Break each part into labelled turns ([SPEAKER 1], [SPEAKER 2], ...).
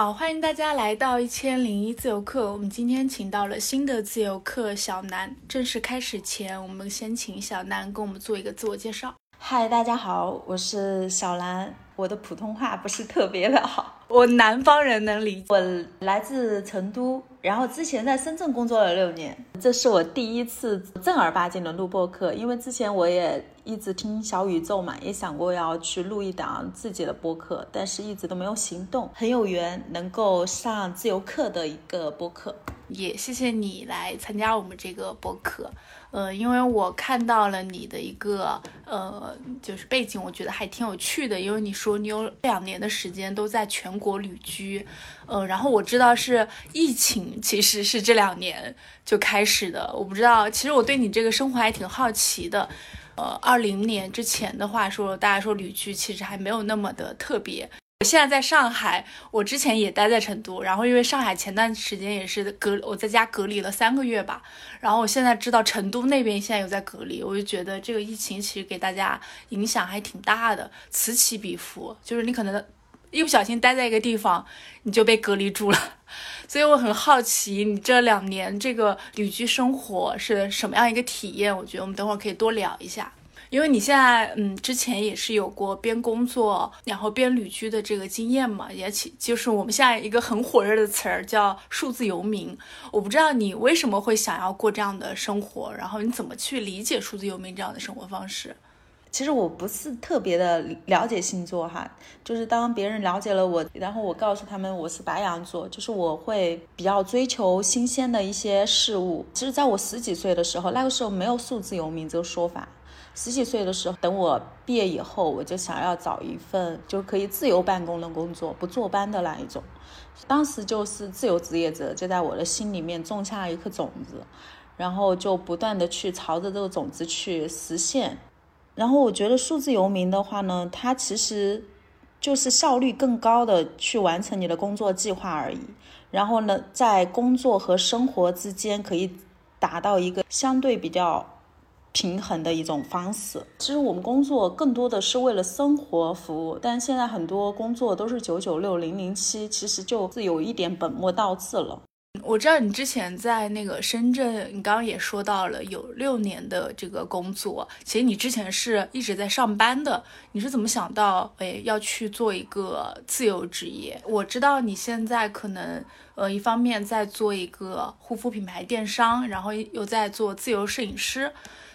[SPEAKER 1] 好，欢迎大家来到一千零一自由课。我们今天请到了新的自由课小南。正式开始前，我们先请小南给我们做一个自我介绍。
[SPEAKER 2] 嗨，大家好，我是小兰。我的普通话不是特别的好，
[SPEAKER 1] 我南方人能理解。
[SPEAKER 2] 我来自成都，然后之前在深圳工作了六年，这是我第一次正儿八经的录播课，因为之前我也一直听小宇宙嘛，也想过要去录一档自己的播客，但是一直都没有行动。很有缘能够上自由课的一个播客，
[SPEAKER 1] 也谢谢你来参加我们这个播客。呃，因为我看到了你的一个呃，就是背景，我觉得还挺有趣的。因为你说你有两年的时间都在全国旅居，呃，然后我知道是疫情，其实是这两年就开始的。我不知道，其实我对你这个生活还挺好奇的。呃，二零年之前的话说，大家说旅居其实还没有那么的特别。我现在在上海，我之前也待在成都，然后因为上海前段时间也是隔我在家隔离了三个月吧，然后我现在知道成都那边现在有在隔离，我就觉得这个疫情其实给大家影响还挺大的，此起彼伏，就是你可能一不小心待在一个地方，你就被隔离住了，所以我很好奇你这两年这个旅居生活是什么样一个体验，我觉得我们等会儿可以多聊一下。因为你现在，嗯，之前也是有过边工作然后边旅居的这个经验嘛，也起就是我们现在一个很火热的词儿叫数字游民。我不知道你为什么会想要过这样的生活，然后你怎么去理解数字游民这样的生活方式？
[SPEAKER 2] 其实我不是特别的了解星座哈，就是当别人了解了我，然后我告诉他们我是白羊座，就是我会比较追求新鲜的一些事物。其实在我十几岁的时候，那个时候没有数字游民这个说法。十几岁的时候，等我毕业以后，我就想要找一份就可以自由办公的工作，不坐班的那一种。当时就是自由职业者，就在我的心里面种下了一颗种子，然后就不断的去朝着这个种子去实现。然后我觉得数字游民的话呢，它其实就是效率更高的去完成你的工作计划而已。然后呢，在工作和生活之间可以达到一个相对比较。平衡的一种方式。其实我们工作更多的是为了生活服务，但现在很多工作都是九九六零零七，其实就是有一点本末倒置了。
[SPEAKER 1] 我知道你之前在那个深圳，你刚刚也说到了有六年的这个工作，其实你之前是一直在上班的。你是怎么想到哎要去做一个自由职业？我知道你现在可能呃一方面在做一个护肤品牌电商，然后又在做自由摄影师。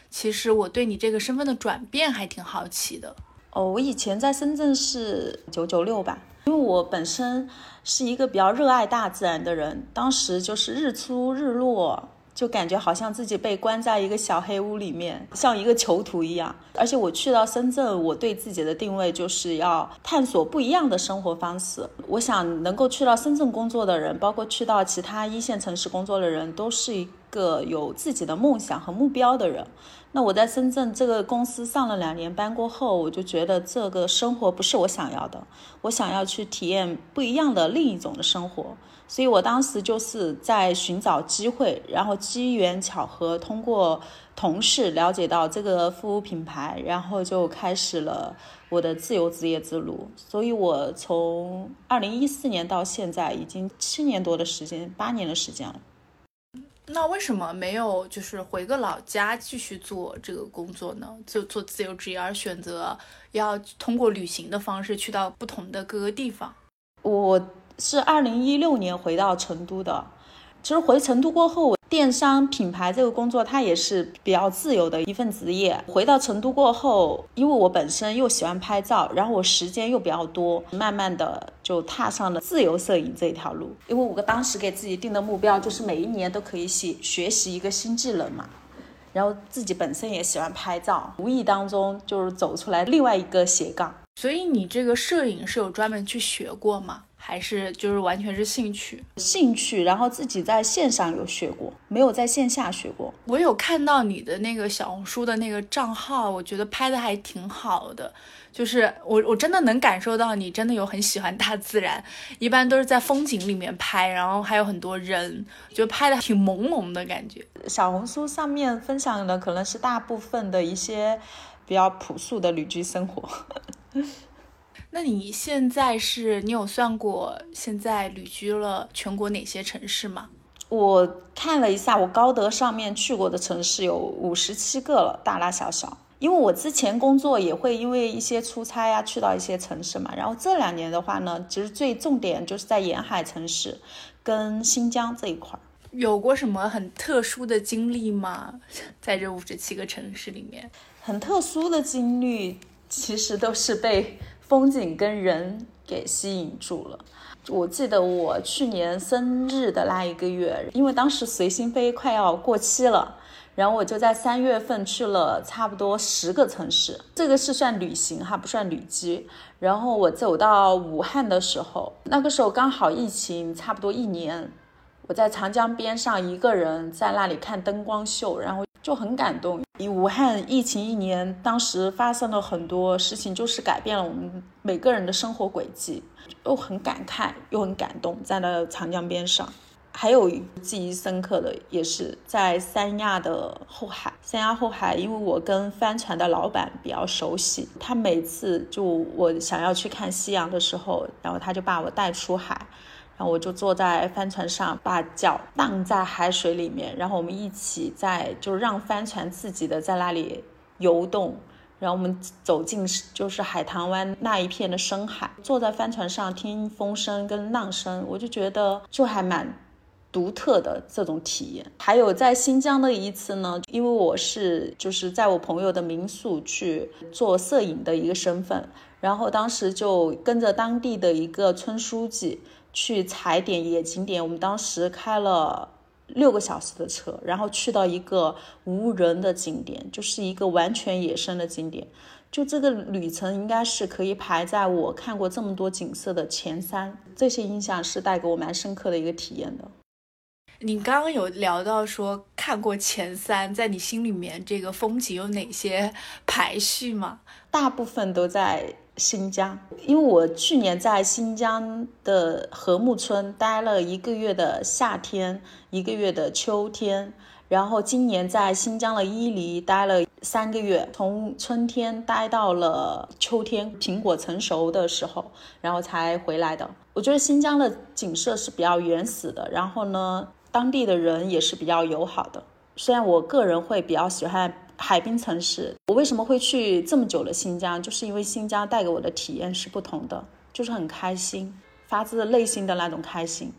[SPEAKER 1] 其实我对你这个身份的转变还挺好奇的
[SPEAKER 2] 哦。我以前在深圳是九九六吧，因为我本身是一个比较热爱大自然的人，当时就是日出日落。就感觉好像自己被关在一个小黑屋里面，像一个囚徒一样。而且我去到深圳，我对自己的定位就是要探索不一样的生活方式。我想能够去到深圳工作的人，包括去到其他一线城市工作的人，都是一个有自己的梦想和目标的人。那我在深圳这个公司上了两年班过后，我就觉得这个生活不是我想要的，我想要去体验不一样的另一种的生活。所以我当时就是在寻找机会，然后机缘巧合，通过同事了解到这个服务品牌，然后就开始了我的自由职业之路。所以我从二零一四年到现在已经七年多的时间，八年的时间了。
[SPEAKER 1] 那为什么没有就是回个老家继续做这个工作呢？就做自由职业，而选择要通过旅行的方式去到不同的各个地方？
[SPEAKER 2] 我。是二零一六年回到成都的。其实回成都过后，电商品牌这个工作它也是比较自由的一份职业。回到成都过后，因为我本身又喜欢拍照，然后我时间又比较多，慢慢的就踏上了自由摄影这条路。因为我当时给自己定的目标就是每一年都可以学学习一个新技能嘛，然后自己本身也喜欢拍照，无意当中就是走出来另外一个斜杠。
[SPEAKER 1] 所以你这个摄影是有专门去学过吗？还是就是完全是兴趣，
[SPEAKER 2] 兴趣，然后自己在线上有学过，没有在线下学过。
[SPEAKER 1] 我有看到你的那个小红书的那个账号，我觉得拍的还挺好的，就是我我真的能感受到你真的有很喜欢大自然，一般都是在风景里面拍，然后还有很多人，就拍的挺朦胧的感觉。
[SPEAKER 2] 小红书上面分享的可能是大部分的一些比较朴素的旅居生活。
[SPEAKER 1] 那你现在是你有算过现在旅居了全国哪些城市吗？
[SPEAKER 2] 我看了一下，我高德上面去过的城市有五十七个了，大大小小。因为我之前工作也会因为一些出差呀，去到一些城市嘛。然后这两年的话呢，其实最重点就是在沿海城市跟新疆这一块儿。
[SPEAKER 1] 有过什么很特殊的经历吗？在这五十七个城市里面，
[SPEAKER 2] 很特殊的经历，其实都是被风景跟人给吸引住了。我记得我去年生日的那一个月，因为当时随心飞快要过期了，然后我就在三月份去了差不多十个城市，这个是算旅行哈，不算旅居。然后我走到武汉的时候，那个时候刚好疫情差不多一年，我在长江边上一个人在那里看灯光秀，然后就很感动。以武汉疫情一年，当时发生了很多事情，就是改变了我们每个人的生活轨迹。又很感慨，又很感动，站在那长江边上，还有记忆深刻的，也是在三亚的后海。三亚后海，因为我跟帆船的老板比较熟悉，他每次就我想要去看夕阳的时候，然后他就把我带出海，然后我就坐在帆船上，把脚荡在海水里面，然后我们一起在，就让帆船自己的在那里游动。然后我们走进就是海棠湾那一片的深海，坐在帆船上听风声跟浪声，我就觉得就还蛮独特的这种体验。还有在新疆的一次呢，因为我是就是在我朋友的民宿去做摄影的一个身份，然后当时就跟着当地的一个村书记去踩点野景点，我们当时开了。六个小时的车，然后去到一个无人的景点，就是一个完全野生的景点。就这个旅程应该是可以排在我看过这么多景色的前三。这些印象是带给我蛮深刻的一个体验的。
[SPEAKER 1] 你刚刚有聊到说看过前三，在你心里面这个风景有哪些排序吗？
[SPEAKER 2] 大部分都在。新疆，因为我去年在新疆的禾木村待了一个月的夏天，一个月的秋天，然后今年在新疆的伊犁待了三个月，从春天待到了秋天，苹果成熟的时候，然后才回来的。我觉得新疆的景色是比较原始的，然后呢，当地的人也是比较友好的。虽然我个人会比较喜欢。海滨城市，我为什么会去这么久的新疆？就是因为新疆带给我的体验是不同的，就是很开心，发自内心的那种开心。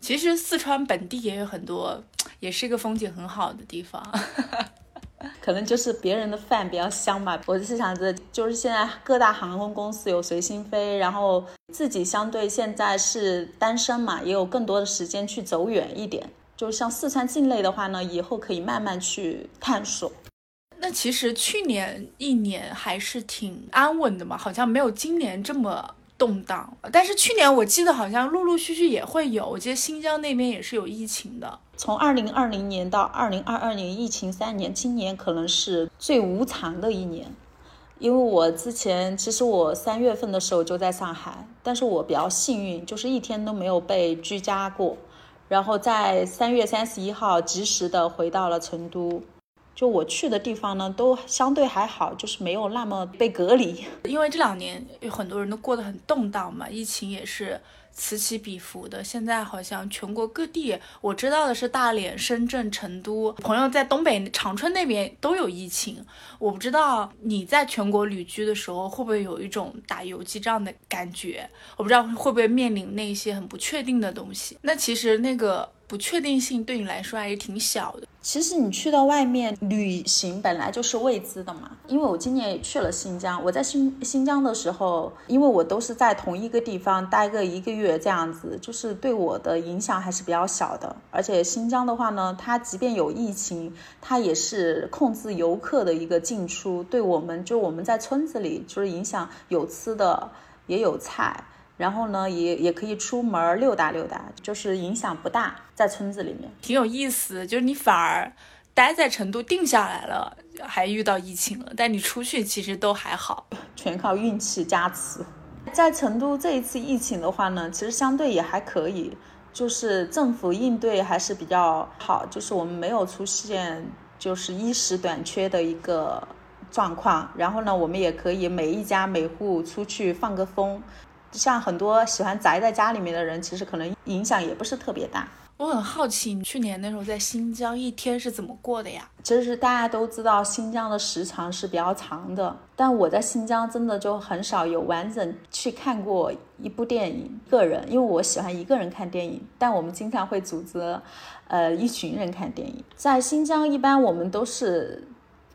[SPEAKER 1] 其实四川本地也有很多，也是一个风景很好的地方。
[SPEAKER 2] 可能就是别人的饭比较香吧。我是想着，就是现在各大航空公司有随心飞，然后自己相对现在是单身嘛，也有更多的时间去走远一点。就像四川境内的话呢，以后可以慢慢去探索。
[SPEAKER 1] 那其实去年一年还是挺安稳的嘛，好像没有今年这么动荡。但是去年我记得好像陆陆续续也会有，我记得新疆那边也是有疫情的。
[SPEAKER 2] 从二零二零年到二零二二年，疫情三年，今年可能是最无常的一年。因为我之前其实我三月份的时候就在上海，但是我比较幸运，就是一天都没有被居家过，然后在三月三十一号及时的回到了成都。就我去的地方呢，都相对还好，就是没有那么被隔离。
[SPEAKER 1] 因为这两年有很多人都过得很动荡嘛，疫情也是。此起彼伏的，现在好像全国各地，我知道的是大连、深圳、成都，朋友在东北长春那边都有疫情。我不知道你在全国旅居的时候会不会有一种打游击战的感觉，我不知道会不会面临那些很不确定的东西。那其实那个。不确定性对你来说还是挺小的。
[SPEAKER 2] 其实你去到外面旅行本来就是未知的嘛。因为我今年也去了新疆，我在新新疆的时候，因为我都是在同一个地方待个一个月这样子，就是对我的影响还是比较小的。而且新疆的话呢，它即便有疫情，它也是控制游客的一个进出，对我们就我们在村子里就是影响有吃的也有菜。然后呢，也也可以出门溜达溜达，就是影响不大，在村子里面
[SPEAKER 1] 挺有意思。就是你反而待在成都定下来了，还遇到疫情了，但你出去其实都还好，
[SPEAKER 2] 全靠运气加持。在成都这一次疫情的话呢，其实相对也还可以，就是政府应对还是比较好，就是我们没有出现就是衣食短缺的一个。状况。然后呢，我们也可以每一家每户出去放个风。像很多喜欢宅在家里面的人，其实可能影响也不是特别大。
[SPEAKER 1] 我很好奇，你去年那时候在新疆一天是怎么过的呀？
[SPEAKER 2] 其实大家都知道，新疆的时长是比较长的，但我在新疆真的就很少有完整去看过一部电影。个人，因为我喜欢一个人看电影，但我们经常会组织，呃，一群人看电影。在新疆，一般我们都是。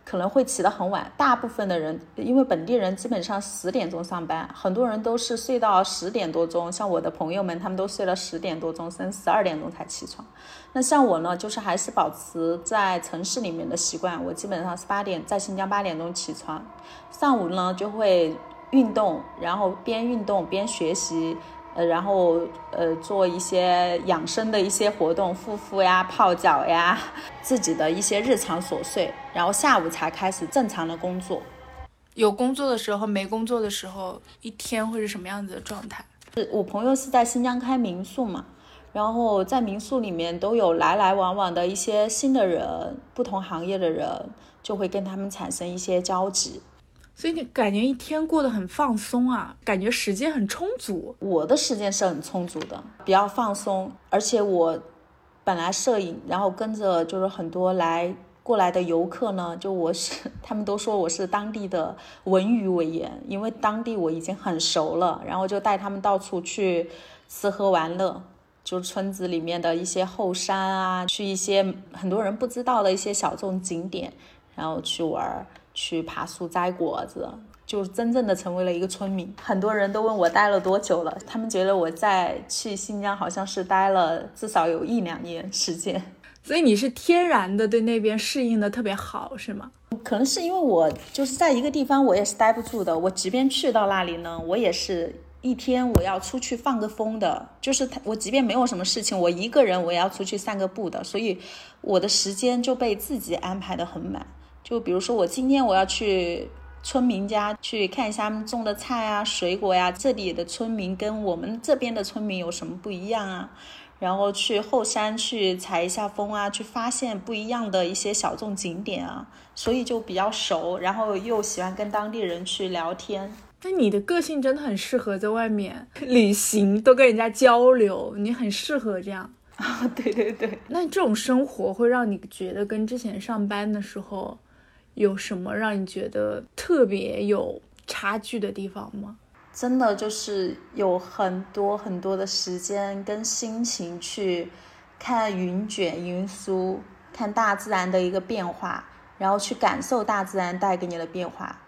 [SPEAKER 2] 可能会起得很晚，大部分的人因为本地人基本上十点钟上班，很多人都是睡到十点多钟。像我的朋友们，他们都睡了十点多钟，甚至十二点钟才起床。那像我呢，就是还是保持在城市里面的习惯，我基本上是八点在新疆八点钟起床，上午呢就会运动，然后边运动边学习。呃，然后呃，做一些养生的一些活动，护肤呀、泡脚呀，自己的一些日常琐碎，然后下午才开始正常的工作。
[SPEAKER 1] 有工作的时候没工作的时候，一天会是什么样子的状态？
[SPEAKER 2] 是我朋友是在新疆开民宿嘛，然后在民宿里面都有来来往往的一些新的人，不同行业的人，就会跟他们产生一些交集。
[SPEAKER 1] 所以你感觉一天过得很放松啊，感觉时间很充足。
[SPEAKER 2] 我的时间是很充足的，比较放松。而且我本来摄影，然后跟着就是很多来过来的游客呢，就我是 他们都说我是当地的文娱委员，因为当地我已经很熟了，然后就带他们到处去吃喝玩乐，就村子里面的一些后山啊，去一些很多人不知道的一些小众景点，然后去玩儿。去爬树摘果子，就真正的成为了一个村民。很多人都问我待了多久了，他们觉得我在去新疆好像是待了至少有一两年时间。
[SPEAKER 1] 所以你是天然的对那边适应的特别好，是吗？
[SPEAKER 2] 可能是因为我就是在一个地方，我也是待不住的。我即便去到那里呢，我也是一天我要出去放个风的。就是我即便没有什么事情，我一个人我也要出去散个步的。所以我的时间就被自己安排的很满。就比如说，我今天我要去村民家去看一下他们种的菜啊、水果呀，这里的村民跟我们这边的村民有什么不一样啊？然后去后山去采一下风啊，去发现不一样的一些小众景点啊，所以就比较熟，然后又喜欢跟当地人去聊天。
[SPEAKER 1] 那你的个性真的很适合在外面 旅行，多跟人家交流，你很适合这样
[SPEAKER 2] 啊？对对对。
[SPEAKER 1] 那这种生活会让你觉得跟之前上班的时候？有什么让你觉得特别有差距的地方吗？
[SPEAKER 2] 真的就是有很多很多的时间跟心情去看云卷云舒，看大自然的一个变化，然后去感受大自然带给你的变化。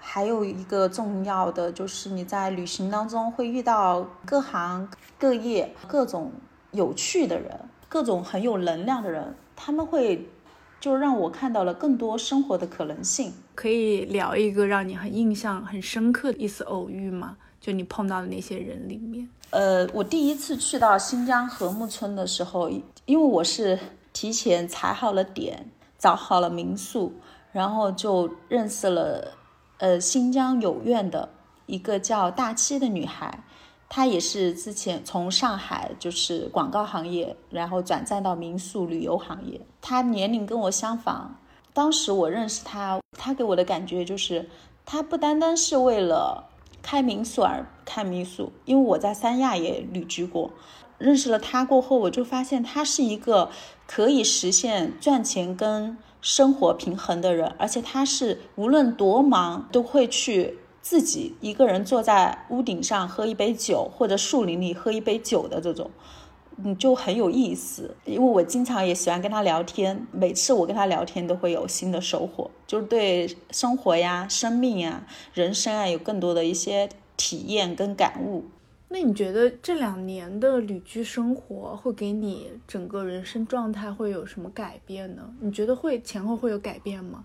[SPEAKER 2] 还有一个重要的就是你在旅行当中会遇到各行各业各种有趣的人，各种很有能量的人，他们会。就让我看到了更多生活的可能性。
[SPEAKER 1] 可以聊一个让你很印象很深刻的一次偶遇吗？就你碰到的那些人里面。
[SPEAKER 2] 呃，我第一次去到新疆和木村的时候，因为我是提前踩好了点，找好了民宿，然后就认识了呃新疆有院的一个叫大七的女孩。他也是之前从上海就是广告行业，然后转战到民宿旅游行业。他年龄跟我相仿，当时我认识他，他给我的感觉就是，他不单单是为了开民宿而开民宿，因为我在三亚也旅居过。认识了他过后，我就发现他是一个可以实现赚钱跟生活平衡的人，而且他是无论多忙都会去。自己一个人坐在屋顶上喝一杯酒，或者树林里喝一杯酒的这种，嗯，就很有意思。因为我经常也喜欢跟他聊天，每次我跟他聊天都会有新的收获，就是对生活呀、生命呀、人生啊有更多的一些体验跟感悟。
[SPEAKER 1] 那你觉得这两年的旅居生活会给你整个人生状态会有什么改变呢？你觉得会前后会有改变吗？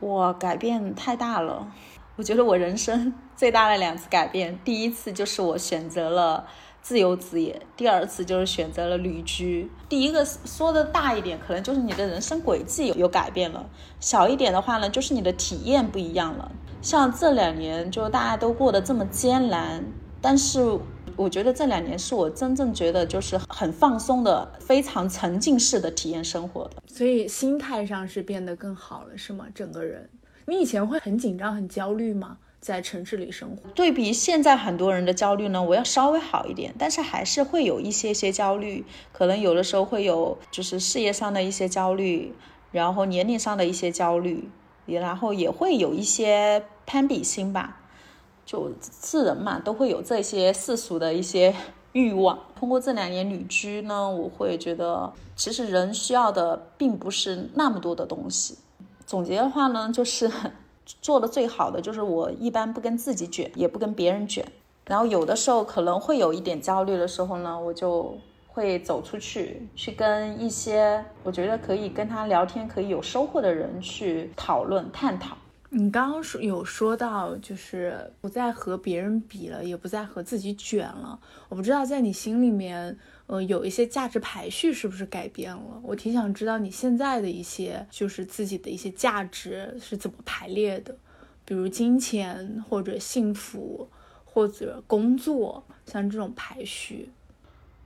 [SPEAKER 2] 我改变太大了。我觉得我人生 最大的两次改变，第一次就是我选择了自由职业，第二次就是选择了旅居。第一个说的大一点，可能就是你的人生轨迹有有改变了；小一点的话呢，就是你的体验不一样了。像这两年，就大家都过得这么艰难，但是我觉得这两年是我真正觉得就是很放松的、非常沉浸式的体验生活的。
[SPEAKER 1] 所以心态上是变得更好了，是吗？整个人。你以前会很紧张、很焦虑吗？在城市里生活，
[SPEAKER 2] 对比现在很多人的焦虑呢，我要稍微好一点，但是还是会有一些些焦虑，可能有的时候会有就是事业上的一些焦虑，然后年龄上的一些焦虑，也然后也会有一些攀比心吧，就是人嘛，都会有这些世俗的一些欲望。通过这两年旅居呢，我会觉得其实人需要的并不是那么多的东西。总结的话呢，就是。做的最好的就是我一般不跟自己卷，也不跟别人卷。然后有的时候可能会有一点焦虑的时候呢，我就会走出去，去跟一些我觉得可以跟他聊天、可以有收获的人去讨论、探讨。
[SPEAKER 1] 你刚刚说有说到，就是不再和别人比了，也不再和自己卷了。我不知道在你心里面。呃，有一些价值排序是不是改变了？我挺想知道你现在的一些，就是自己的一些价值是怎么排列的，比如金钱或者幸福或者工作，像这种排序。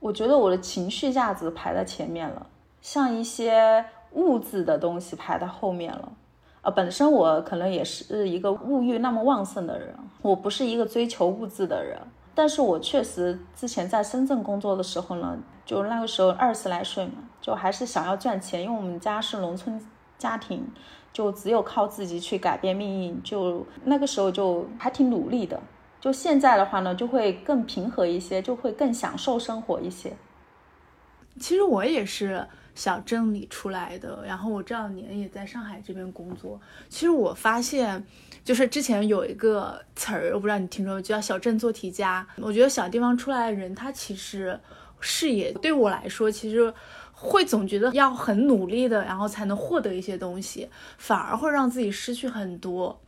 [SPEAKER 2] 我觉得我的情绪价值排在前面了，像一些物质的东西排在后面了。呃，本身我可能也是一个物欲那么旺盛的人，我不是一个追求物质的人。但是我确实之前在深圳工作的时候呢，就那个时候二十来岁嘛，就还是想要赚钱，因为我们家是农村家庭，就只有靠自己去改变命运，就那个时候就还挺努力的。就现在的话呢，就会更平和一些，就会更享受生活一些。
[SPEAKER 1] 其实我也是小镇里出来的，然后我这两年也在上海这边工作。其实我发现。就是之前有一个词儿，我不知道你听说，叫“小镇做题家”。我觉得小地方出来的人，他其实视野对我来说，其实会总觉得要很努力的，然后才能获得一些东西，反而会让自己失去很多。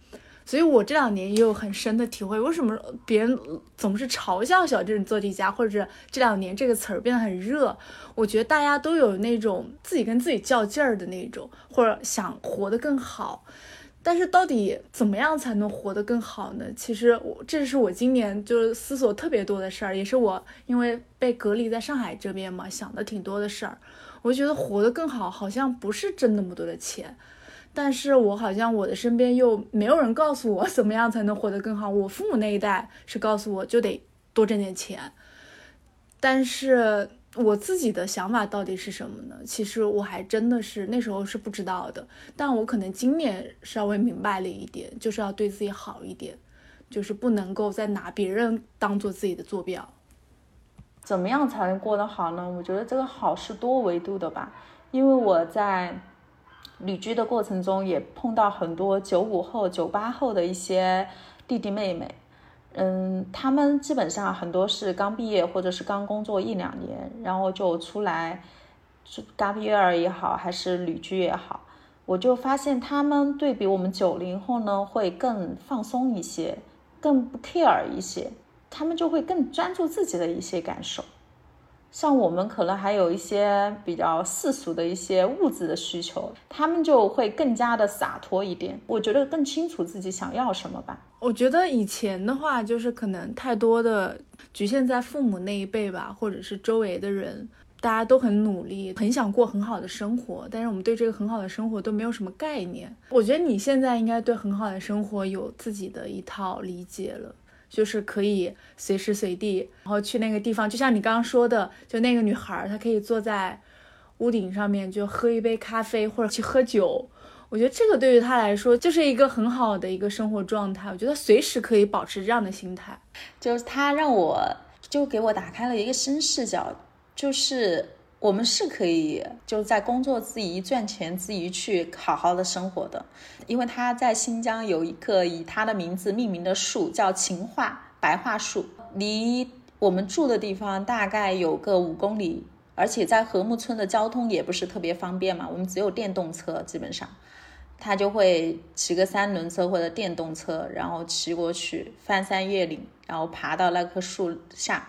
[SPEAKER 1] 所以我这两年也有很深的体会，为什么别人总是嘲笑“小镇做题家”，或者这两年这个词儿变得很热？我觉得大家都有那种自己跟自己较劲儿的那种，或者想活得更好。但是到底怎么样才能活得更好呢？其实我这是我今年就是思索特别多的事儿，也是我因为被隔离在上海这边嘛，想的挺多的事儿。我觉得活得更好，好像不是挣那么多的钱，但是我好像我的身边又没有人告诉我怎么样才能活得更好。我父母那一代是告诉我就得多挣点钱，但是。我自己的想法到底是什么呢？其实我还真的是那时候是不知道的，但我可能今年稍微明白了一点，就是要对自己好一点，就是不能够再拿别人当做自己的坐标。
[SPEAKER 2] 怎么样才能过得好呢？我觉得这个好是多维度的吧，因为我在旅居的过程中也碰到很多九五后、九八后的一些弟弟妹妹。嗯，他们基本上很多是刚毕业或者是刚工作一两年，然后就出来，是 gap year 也好，还是旅居也好，我就发现他们对比我们九零后呢，会更放松一些，更不 care 一些，他们就会更专注自己的一些感受。像我们可能还有一些比较世俗的一些物质的需求，他们就会更加的洒脱一点。我觉得更清楚自己想要什么吧。
[SPEAKER 1] 我觉得以前的话，就是可能太多的局限在父母那一辈吧，或者是周围的人，大家都很努力，很想过很好的生活，但是我们对这个很好的生活都没有什么概念。我觉得你现在应该对很好的生活有自己的一套理解了。就是可以随时随地，然后去那个地方，就像你刚刚说的，就那个女孩，她可以坐在屋顶上面，就喝一杯咖啡或者去喝酒。我觉得这个对于她来说就是一个很好的一个生活状态。我觉得随时可以保持这样的心态，
[SPEAKER 2] 就是她让我就给我打开了一个新视角，就是。我们是可以就在工作之余赚钱之余去好好的生活的，因为他在新疆有一个以他的名字命名的树，叫秦桦白桦树，离我们住的地方大概有个五公里，而且在禾木村的交通也不是特别方便嘛，我们只有电动车，基本上他就会骑个三轮车或者电动车，然后骑过去翻山越岭，然后爬到那棵树下，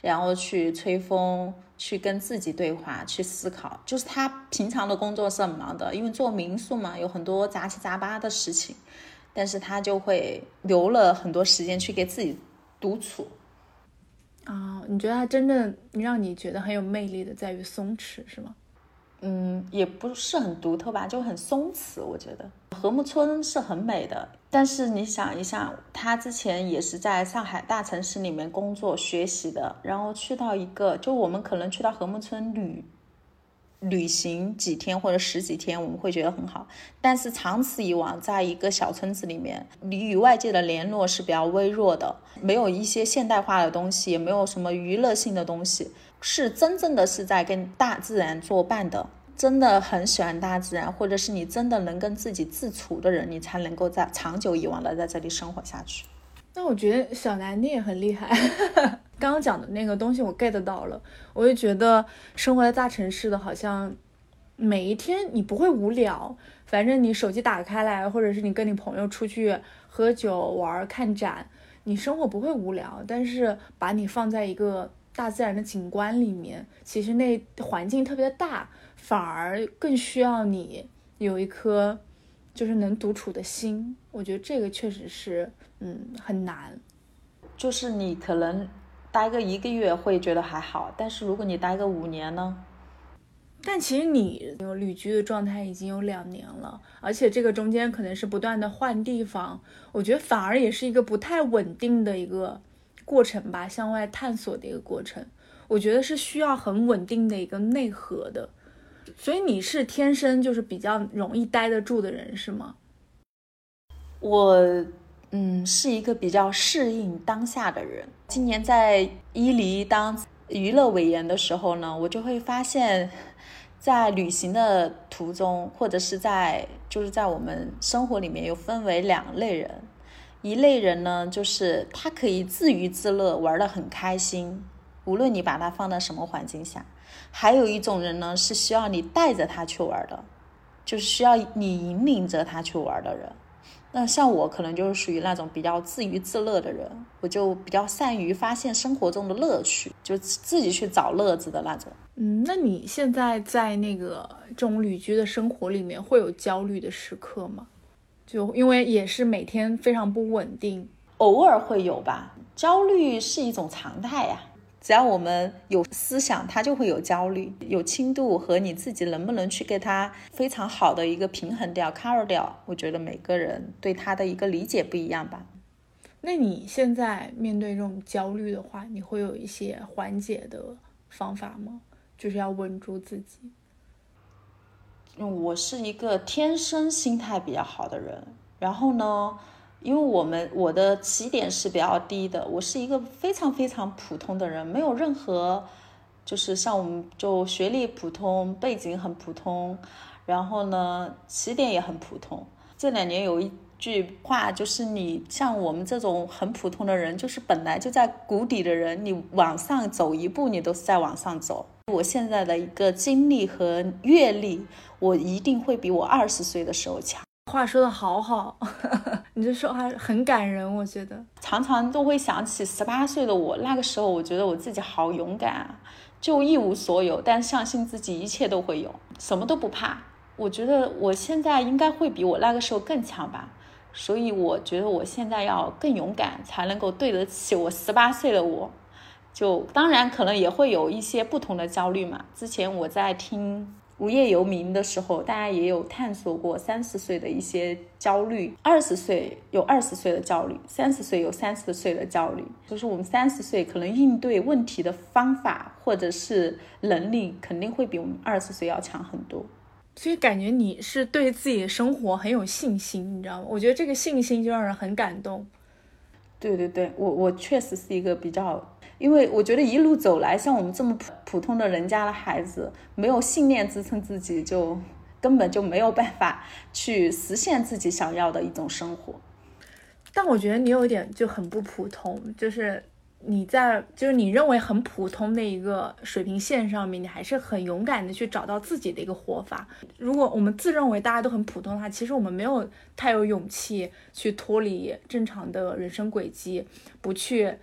[SPEAKER 2] 然后去吹风。去跟自己对话，去思考。就是他平常的工作是很忙的，因为做民宿嘛，有很多杂七杂八的事情，但是他就会留了很多时间去给自己独处。
[SPEAKER 1] 啊，你觉得他真正让你觉得很有魅力的在于松弛，是吗？
[SPEAKER 2] 嗯，也不是很独特吧，就很松弛。我觉得和睦村是很美的，但是你想一下，他之前也是在上海大城市里面工作学习的，然后去到一个，就我们可能去到和睦村旅旅行几天或者十几天，我们会觉得很好。但是长此以往，在一个小村子里面，你与外界的联络是比较微弱的，没有一些现代化的东西，也没有什么娱乐性的东西。是真正的是在跟大自然作伴的，真的很喜欢大自然，或者是你真的能跟自己自处的人，你才能够在长久以往的在这里生活下去。
[SPEAKER 1] 那我觉得小南你也很厉害，刚刚讲的那个东西我 get 到了，我就觉得生活在大城市的好像每一天你不会无聊，反正你手机打开来，或者是你跟你朋友出去喝酒玩看展，你生活不会无聊，但是把你放在一个。大自然的景观里面，其实那环境特别大，反而更需要你有一颗就是能独处的心。我觉得这个确实是，嗯，很难。
[SPEAKER 2] 就是你可能待个一个月会觉得还好，但是如果你待个五年呢？
[SPEAKER 1] 但其实你有旅居的状态已经有两年了，而且这个中间可能是不断的换地方，我觉得反而也是一个不太稳定的一个。过程吧，向外探索的一个过程，我觉得是需要很稳定的一个内核的。所以你是天生就是比较容易待得住的人，是吗？
[SPEAKER 2] 我嗯，是一个比较适应当下的人。今年在伊犁当娱乐委员的时候呢，我就会发现，在旅行的途中，或者是在就是在我们生活里面，有分为两类人。一类人呢，就是他可以自娱自乐，玩得很开心，无论你把他放在什么环境下。还有一种人呢，是需要你带着他去玩的，就是需要你引领着他去玩的人。那像我，可能就是属于那种比较自娱自乐的人，我就比较善于发现生活中的乐趣，就自己去找乐子的那种。
[SPEAKER 1] 嗯，那你现在在那个这种旅居的生活里面，会有焦虑的时刻吗？就因为也是每天非常不稳定，
[SPEAKER 2] 偶尔会有吧。焦虑是一种常态呀，只要我们有思想，它就会有焦虑，有轻度和你自己能不能去给它非常好的一个平衡掉、cover 掉。我觉得每个人对他的一个理解不一样吧。
[SPEAKER 1] 那你现在面对这种焦虑的话，你会有一些缓解的方法吗？就是要稳住自己。
[SPEAKER 2] 嗯，我是一个天生心态比较好的人。然后呢，因为我们我的起点是比较低的，我是一个非常非常普通的人，没有任何，就是像我们就学历普通，背景很普通，然后呢，起点也很普通。这两年有一句话，就是你像我们这种很普通的人，就是本来就在谷底的人，你往上走一步，你都是在往上走。我现在的一个经历和阅历，我一定会比我二十岁的时候强。
[SPEAKER 1] 话说的好好，你这说话很感人，我觉得
[SPEAKER 2] 常常都会想起十八岁的我，那个时候我觉得我自己好勇敢啊，就一无所有，但相信自己一切都会有，什么都不怕。我觉得我现在应该会比我那个时候更强吧，所以我觉得我现在要更勇敢，才能够对得起我十八岁的我。就当然可能也会有一些不同的焦虑嘛。之前我在听《无业游民》的时候，大家也有探索过三十岁的一些焦虑。二十岁有二十岁的焦虑，三十岁有三十岁的焦虑。就是我们三十岁可能应对问题的方法或者是能力，肯定会比我们二十岁要强很多。
[SPEAKER 1] 所以感觉你是对自己的生活很有信心，你知道吗？我觉得这个信心就让人很感动。
[SPEAKER 2] 对对对，我我确实是一个比较。因为我觉得一路走来，像我们这么普普通的人家的孩子，没有信念支撑自己，就根本就没有办法去实现自己想要的一种生活。
[SPEAKER 1] 但我觉得你有一点就很不普通，就是你在就是你认为很普通的一个水平线上面，你还是很勇敢的去找到自己的一个活法。如果我们自认为大家都很普通的话，其实我们没有太有勇气去脱离正常的人生轨迹，不去。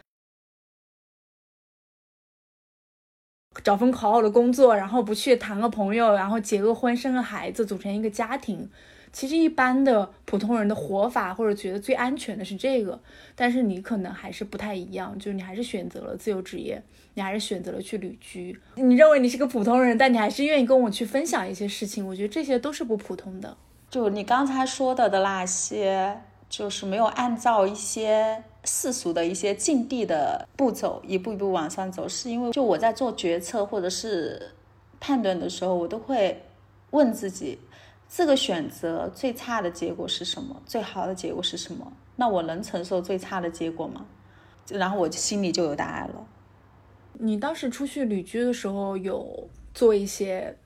[SPEAKER 1] 找份好好的工作，然后不去谈个朋友，然后结个婚，生个孩子，组成一个家庭。其实一般的普通人的活法或者觉得最安全的是这个，但是你可能还是不太一样，就是你还是选择了自由职业，你还是选择了去旅居。你认为你是个普通人，但你还是愿意跟我去分享一些事情，我觉得这些都是不普通的。
[SPEAKER 2] 就你刚才说的的那些，就是没有按照一些。世俗的一些境地的步骤，一步一步往上走，是因为就我在做决策或者是判断的时候，我都会问自己，这个选择最差的结果是什么，最好的结果是什么？那我能承受最差的结果吗？然后我心里就有答案了。
[SPEAKER 1] 你当时出去旅居的时候，有做一些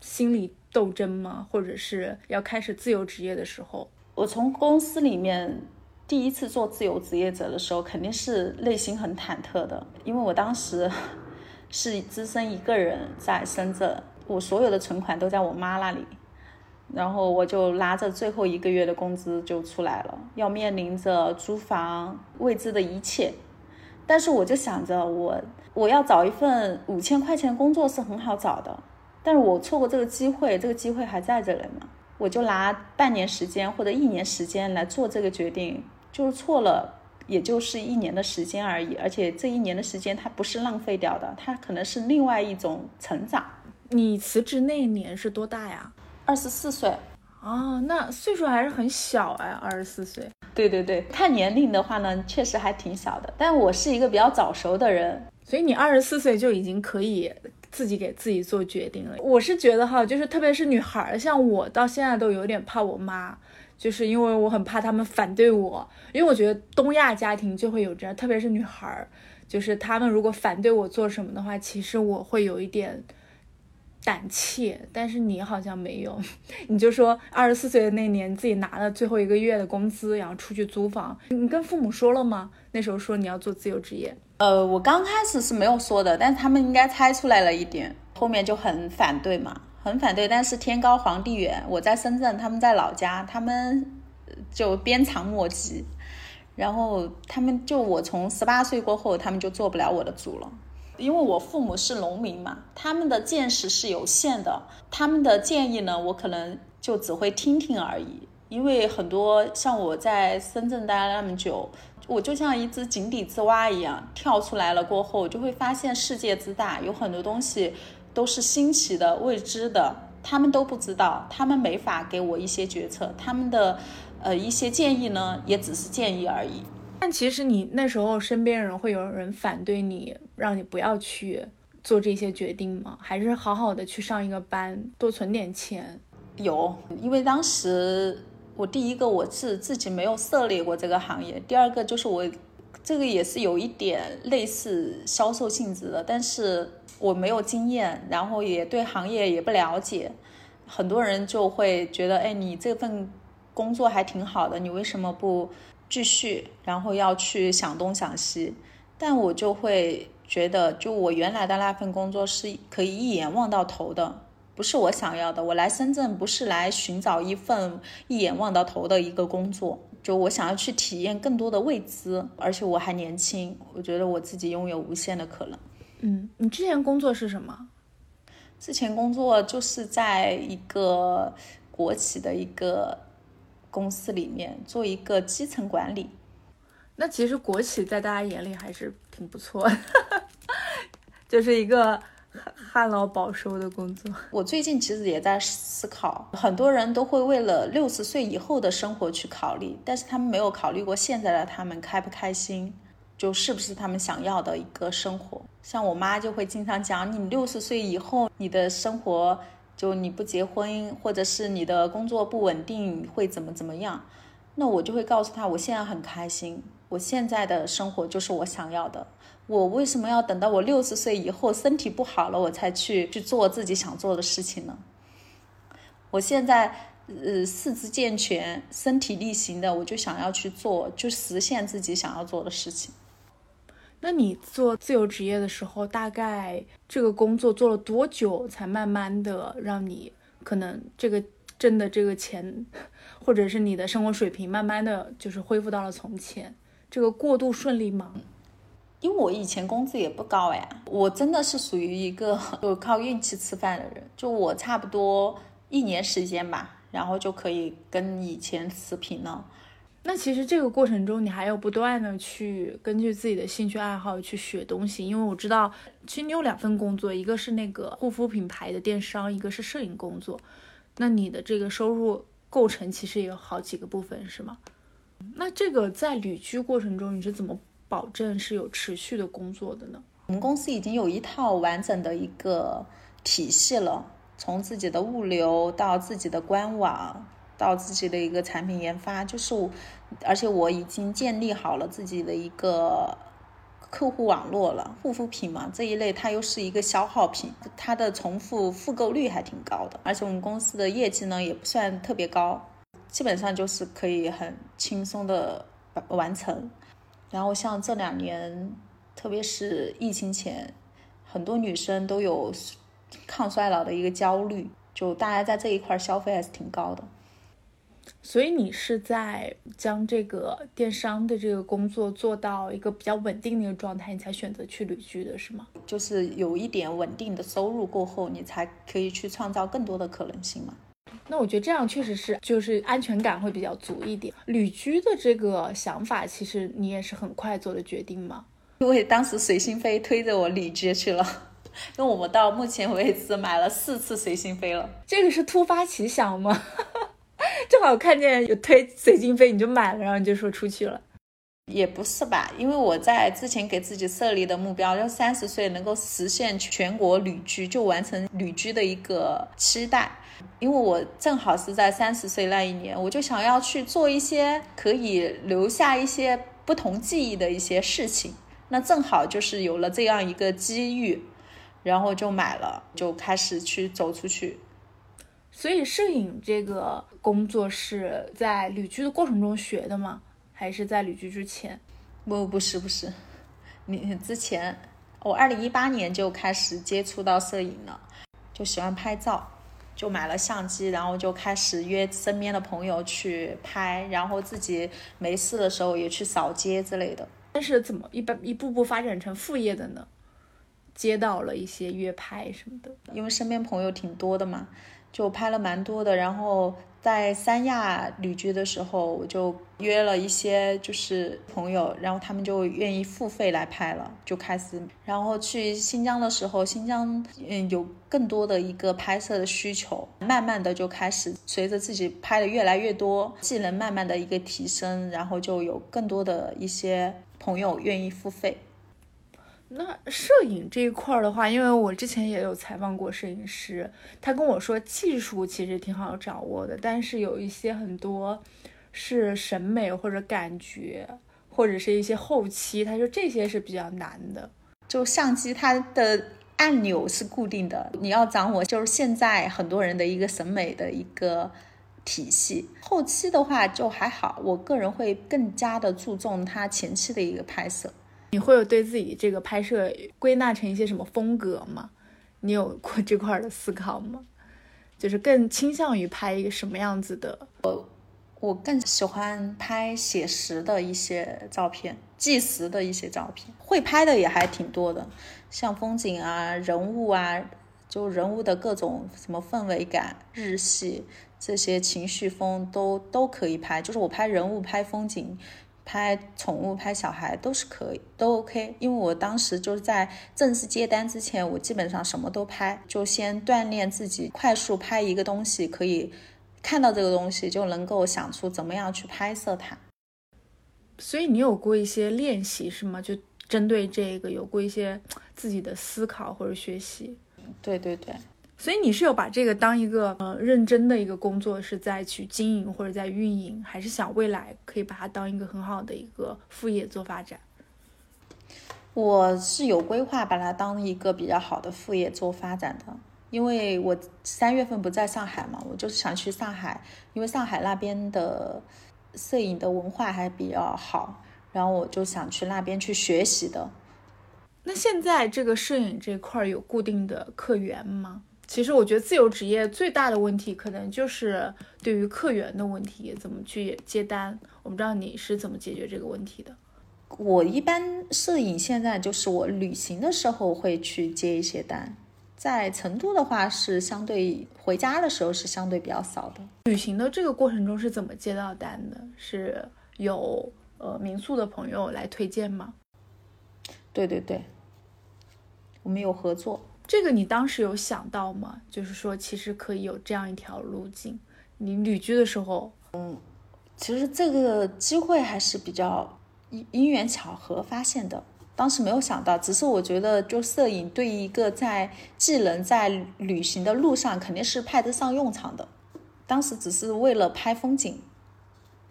[SPEAKER 1] 心理斗争吗？或者是要开始自由职业的时候，
[SPEAKER 2] 我从公司里面。第一次做自由职业者的时候，肯定是内心很忐忑的，因为我当时是只身一个人在深圳，我所有的存款都在我妈那里，然后我就拿着最后一个月的工资就出来了，要面临着租房未知的一切，但是我就想着我我要找一份五千块钱工作是很好找的，但是我错过这个机会，这个机会还在这里呢，我就拿半年时间或者一年时间来做这个决定。就是错了，也就是一年的时间而已，而且这一年的时间它不是浪费掉的，它可能是另外一种成长。
[SPEAKER 1] 你辞职那一年是多大呀？
[SPEAKER 2] 二十四岁。
[SPEAKER 1] 哦，那岁数还是很小哎，二十四岁。
[SPEAKER 2] 对对对，看年龄的话呢，确实还挺小的。但我是一个比较早熟的人，
[SPEAKER 1] 所以你二十四岁就已经可以自己给自己做决定了。我是觉得哈，就是特别是女孩，像我到现在都有点怕我妈。就是因为我很怕他们反对我，因为我觉得东亚家庭就会有这样，特别是女孩儿，就是他们如果反对我做什么的话，其实我会有一点胆怯。但是你好像没有，你就说二十四岁的那年自己拿了最后一个月的工资，然后出去租房，你跟父母说了吗？那时候说你要做自由职业。
[SPEAKER 2] 呃，我刚开始是没有说的，但是他们应该猜出来了一点，后面就很反对嘛。很反对，但是天高皇帝远，我在深圳，他们在老家，他们就鞭长莫及。然后他们就我从十八岁过后，他们就做不了我的主了，因为我父母是农民嘛，他们的见识是有限的，他们的建议呢，我可能就只会听听而已。因为很多像我在深圳待了那么久，我就像一只井底之蛙一样，跳出来了过后，就会发现世界之大，有很多东西。都是新奇的、未知的，他们都不知道，他们没法给我一些决策，他们的呃一些建议呢，也只是建议而已。
[SPEAKER 1] 但其实你那时候身边人会有人反对你，让你不要去做这些决定吗？还是好好的去上一个班，多存点钱？
[SPEAKER 2] 有，因为当时我第一个我是自己没有涉猎过这个行业，第二个就是我这个也是有一点类似销售性质的，但是。我没有经验，然后也对行业也不了解，很多人就会觉得，哎，你这份工作还挺好的，你为什么不继续？然后要去想东想西。但我就会觉得，就我原来的那份工作是可以一眼望到头的，不是我想要的。我来深圳不是来寻找一份一眼望到头的一个工作，就我想要去体验更多的未知，而且我还年轻，我觉得我自己拥有无限的可能。
[SPEAKER 1] 嗯，你之前工作是什么？
[SPEAKER 2] 之前工作就是在一个国企的一个公司里面做一个基层管理。
[SPEAKER 1] 那其实国企在大家眼里还是挺不错的，就是一个旱涝保收的工作。
[SPEAKER 2] 我最近其实也在思考，很多人都会为了六十岁以后的生活去考虑，但是他们没有考虑过现在的他们开不开心。就是不是他们想要的一个生活？像我妈就会经常讲，你六十岁以后，你的生活就你不结婚，或者是你的工作不稳定，会怎么怎么样？那我就会告诉他，我现在很开心，我现在的生活就是我想要的。我为什么要等到我六十岁以后身体不好了，我才去去做自己想做的事情呢？我现在呃四肢健全，身体力行的，我就想要去做，就实现自己想要做的事情。
[SPEAKER 1] 那你做自由职业的时候，大概这个工作做了多久，才慢慢的让你可能这个挣的这个钱，或者是你的生活水平，慢慢的就是恢复到了从前？这个过渡顺利吗？
[SPEAKER 2] 因为我以前工资也不高呀，我真的是属于一个就靠运气吃饭的人。就我差不多一年时间吧，然后就可以跟以前持平了。
[SPEAKER 1] 那其实这个过程中，你还要不断的去根据自己的兴趣爱好去学东西，因为我知道，其实你有两份工作，一个是那个护肤品牌的电商，一个是摄影工作。那你的这个收入构成其实也有好几个部分，是吗？那这个在旅居过程中，你是怎么保证是有持续的工作的呢？
[SPEAKER 2] 我们公司已经有一套完整的一个体系了，从自己的物流到自己的官网。到自己的一个产品研发，就是我，而且我已经建立好了自己的一个客户网络了。护肤品嘛，这一类它又是一个消耗品，它的重复复购率还挺高的。而且我们公司的业绩呢也不算特别高，基本上就是可以很轻松的完成。然后像这两年，特别是疫情前，很多女生都有抗衰老的一个焦虑，就大家在这一块消费还是挺高的。
[SPEAKER 1] 所以你是在将这个电商的这个工作做到一个比较稳定的一个状态，你才选择去旅居的是吗？
[SPEAKER 2] 就是有一点稳定的收入过后，你才可以去创造更多的可能性嘛。
[SPEAKER 1] 那我觉得这样确实是，就是安全感会比较足一点。旅居的这个想法，其实你也是很快做的决定吗？
[SPEAKER 2] 因为当时随心飞推着我旅居去了，因为我们到目前为止买了四次随心飞了。
[SPEAKER 1] 这个是突发奇想吗？正好看见有推随心飞，你就买了，然后你就说出去了，
[SPEAKER 2] 也不是吧？因为我在之前给自己设立的目标，要三十岁能够实现全国旅居，就完成旅居的一个期待。因为我正好是在三十岁那一年，我就想要去做一些可以留下一些不同记忆的一些事情。那正好就是有了这样一个机遇，然后就买了，就开始去走出去。
[SPEAKER 1] 所以摄影这个工作是在旅居的过程中学的吗？还是在旅居之前？
[SPEAKER 2] 不，不是，不是。你之前，我二零一八年就开始接触到摄影了，就喜欢拍照，就买了相机，然后就开始约身边的朋友去拍，然后自己没事的时候也去扫街之类的。
[SPEAKER 1] 但是怎么一般一步步发展成副业的呢？接到了一些约拍什么的，
[SPEAKER 2] 因为身边朋友挺多的嘛。就拍了蛮多的，然后在三亚旅居的时候，我就约了一些就是朋友，然后他们就愿意付费来拍了，就开始。然后去新疆的时候，新疆嗯有更多的一个拍摄的需求，慢慢的就开始随着自己拍的越来越多，技能慢慢的一个提升，然后就有更多的一些朋友愿意付费。
[SPEAKER 1] 那摄影这一块的话，因为我之前也有采访过摄影师，他跟我说技术其实挺好掌握的，但是有一些很多是审美或者感觉，或者是一些后期，他说这些是比较难的。
[SPEAKER 2] 就相机它的按钮是固定的，你要掌握就是现在很多人的一个审美的一个体系。后期的话就还好，我个人会更加的注重它前期的一个拍摄。
[SPEAKER 1] 你会有对自己这个拍摄归纳成一些什么风格吗？你有过 这块的思考吗？就是更倾向于拍一个什么样子的？
[SPEAKER 2] 我我更喜欢拍写实的一些照片，纪实的一些照片。会拍的也还挺多的，像风景啊、人物啊，就人物的各种什么氛围感、日系这些情绪风都都可以拍。就是我拍人物、拍风景。拍宠物、拍小孩都是可以，都 OK。因为我当时就是在正式接单之前，我基本上什么都拍，就先锻炼自己，快速拍一个东西，可以看到这个东西就能够想出怎么样去拍摄它。
[SPEAKER 1] 所以你有过一些练习是吗？就针对这个有过一些自己的思考或者学习？
[SPEAKER 2] 对对对。
[SPEAKER 1] 所以你是有把这个当一个呃认真的一个工作，是在去经营或者在运营，还是想未来可以把它当一个很好的一个副业做发展？
[SPEAKER 2] 我是有规划把它当一个比较好的副业做发展的，因为我三月份不在上海嘛，我就是想去上海，因为上海那边的摄影的文化还比较好，然后我就想去那边去学习的。
[SPEAKER 1] 那现在这个摄影这块有固定的客源吗？其实我觉得自由职业最大的问题，可能就是对于客源的问题，怎么去接单。我不知道你是怎么解决这个问题的。
[SPEAKER 2] 我一般摄影现在就是我旅行的时候会去接一些单，在成都的话是相对回家的时候是相对比较少的。
[SPEAKER 1] 旅行的这个过程中是怎么接到单的？是有呃民宿的朋友来推荐吗？
[SPEAKER 2] 对对对，我们有合作。
[SPEAKER 1] 这个你当时有想到吗？就是说其实可以有这样一条路径。你旅居的时候，
[SPEAKER 2] 嗯，其实这个机会还是比较因因缘巧合发现的。当时没有想到，只是我觉得，就摄影对于一个在技能在旅行的路上，肯定是派得上用场的。当时只是为了拍风景，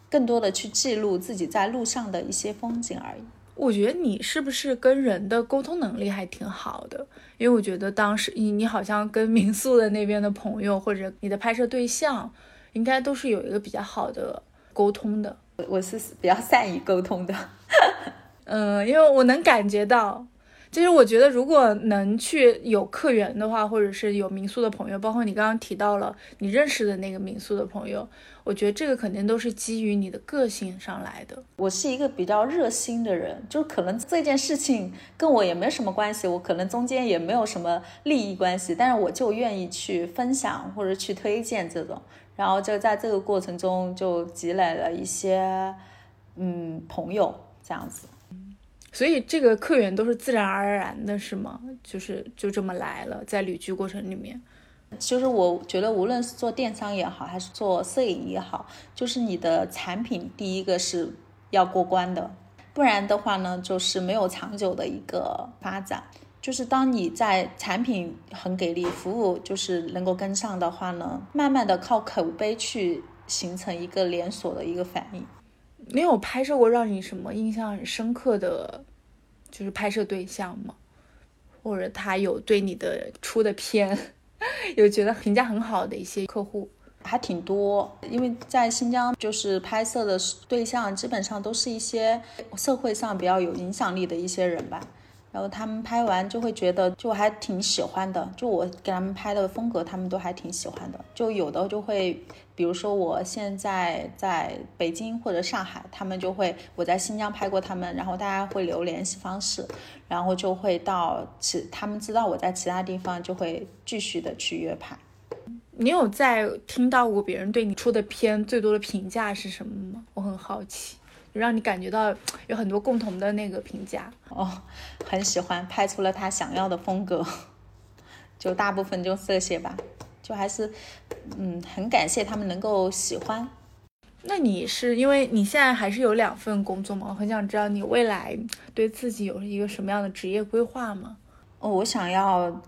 [SPEAKER 2] 更多的去记录自己在路上的一些风景而已。
[SPEAKER 1] 我觉得你是不是跟人的沟通能力还挺好的？因为我觉得当时你你好像跟民宿的那边的朋友或者你的拍摄对象，应该都是有一个比较好的沟通的。
[SPEAKER 2] 我我是比较善于沟通的。
[SPEAKER 1] 嗯，因为我能感觉到，其实我觉得如果能去有客源的话，或者是有民宿的朋友，包括你刚刚提到了你认识的那个民宿的朋友，我觉得这个肯定都是基于你的个性上来的。
[SPEAKER 2] 我是一个比较热心的人，就可能这件事情跟我也没什么关系，我可能中间也没有什么利益关系，但是我就愿意去分享或者去推荐这种，然后就在这个过程中就积累了一些嗯朋友这样子。
[SPEAKER 1] 所以这个客源都是自然而然的，是吗？就是就这么来了，在旅居过程里面，
[SPEAKER 2] 就是我觉得无论是做电商也好，还是做摄影也好，就是你的产品第一个是要过关的，不然的话呢，就是没有长久的一个发展。就是当你在产品很给力，服务就是能够跟上的话呢，慢慢的靠口碑去形成一个连锁的一个反应。
[SPEAKER 1] 你有拍摄过让你什么印象很深刻的，就是拍摄对象吗？或者他有对你的出的片 有觉得评价很好的一些客户？
[SPEAKER 2] 还挺多，因为在新疆就是拍摄的对象基本上都是一些社会上比较有影响力的一些人吧。然后他们拍完就会觉得就还挺喜欢的，就我给他们拍的风格，他们都还挺喜欢的。就有的就会，比如说我现在在北京或者上海，他们就会我在新疆拍过他们，然后大家会留联系方式，然后就会到其他们知道我在其他地方，就会继续的去约拍。
[SPEAKER 1] 你有在听到过别人对你出的片最多的评价是什么吗？我很好奇。让你感觉到 有很多共同的那个评价
[SPEAKER 2] 哦，很喜欢拍出了他想要的风格，就大部分就这些吧，就还是嗯很感谢他们能够喜欢。
[SPEAKER 1] 那你是因为你现在还是有两份工作吗？我很想知道你未来对自己有一个什么样的职业规划吗？
[SPEAKER 2] 哦，我想要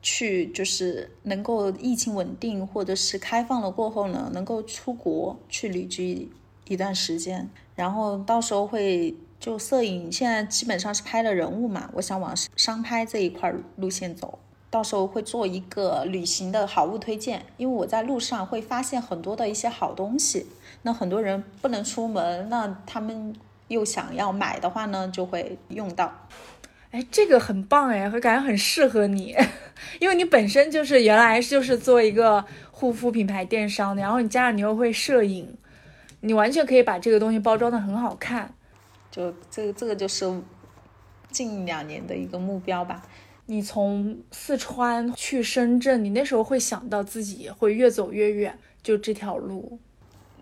[SPEAKER 2] 去就是能够疫情稳定或者是开放了过后呢，能够出国去旅居一段时间。然后到时候会就摄影，现在基本上是拍的人物嘛，我想往商拍这一块路线走。到时候会做一个旅行的好物推荐，因为我在路上会发现很多的一些好东西，那很多人不能出门，那他们又想要买的话呢，就会用到。
[SPEAKER 1] 哎，这个很棒哎，会感觉很适合你，因为你本身就是原来就是做一个护肤品牌电商的，然后你加上你又会摄影。你完全可以把这个东西包装的很好看，
[SPEAKER 2] 就这个这个就是近两年的一个目标吧。
[SPEAKER 1] 你从四川去深圳，你那时候会想到自己会越走越远，就这条路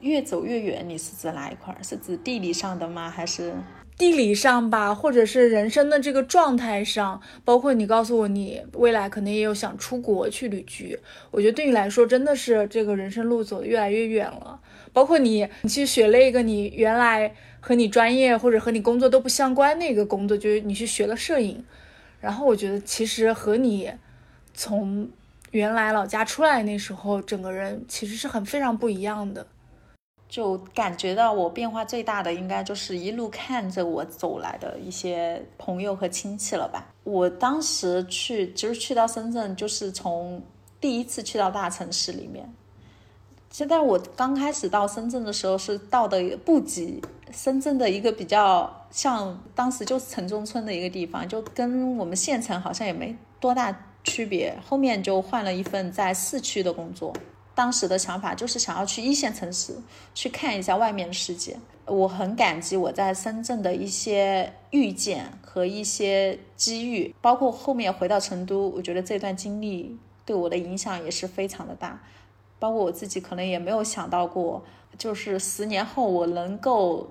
[SPEAKER 2] 越走越远。你是指哪一块？是指地理上的吗？还是
[SPEAKER 1] 地理上吧，或者是人生的这个状态上？包括你告诉我，你未来可能也有想出国去旅居。我觉得对你来说，真的是这个人生路走的越来越远了。包括你，你去学了一个你原来和你专业或者和你工作都不相关的一个工作，就是你去学了摄影。然后我觉得其实和你从原来老家出来那时候，整个人其实是很非常不一样的。
[SPEAKER 2] 就感觉到我变化最大的，应该就是一路看着我走来的一些朋友和亲戚了吧。我当时去，就是去到深圳，就是从第一次去到大城市里面。现在我刚开始到深圳的时候，是到的布吉，深圳的一个比较像当时就是城中村的一个地方，就跟我们县城好像也没多大区别。后面就换了一份在市区的工作，当时的想法就是想要去一线城市去看一下外面的世界。我很感激我在深圳的一些遇见和一些机遇，包括后面回到成都，我觉得这段经历对我的影响也是非常的大。包括我自己可能也没有想到过，就是十年后我能够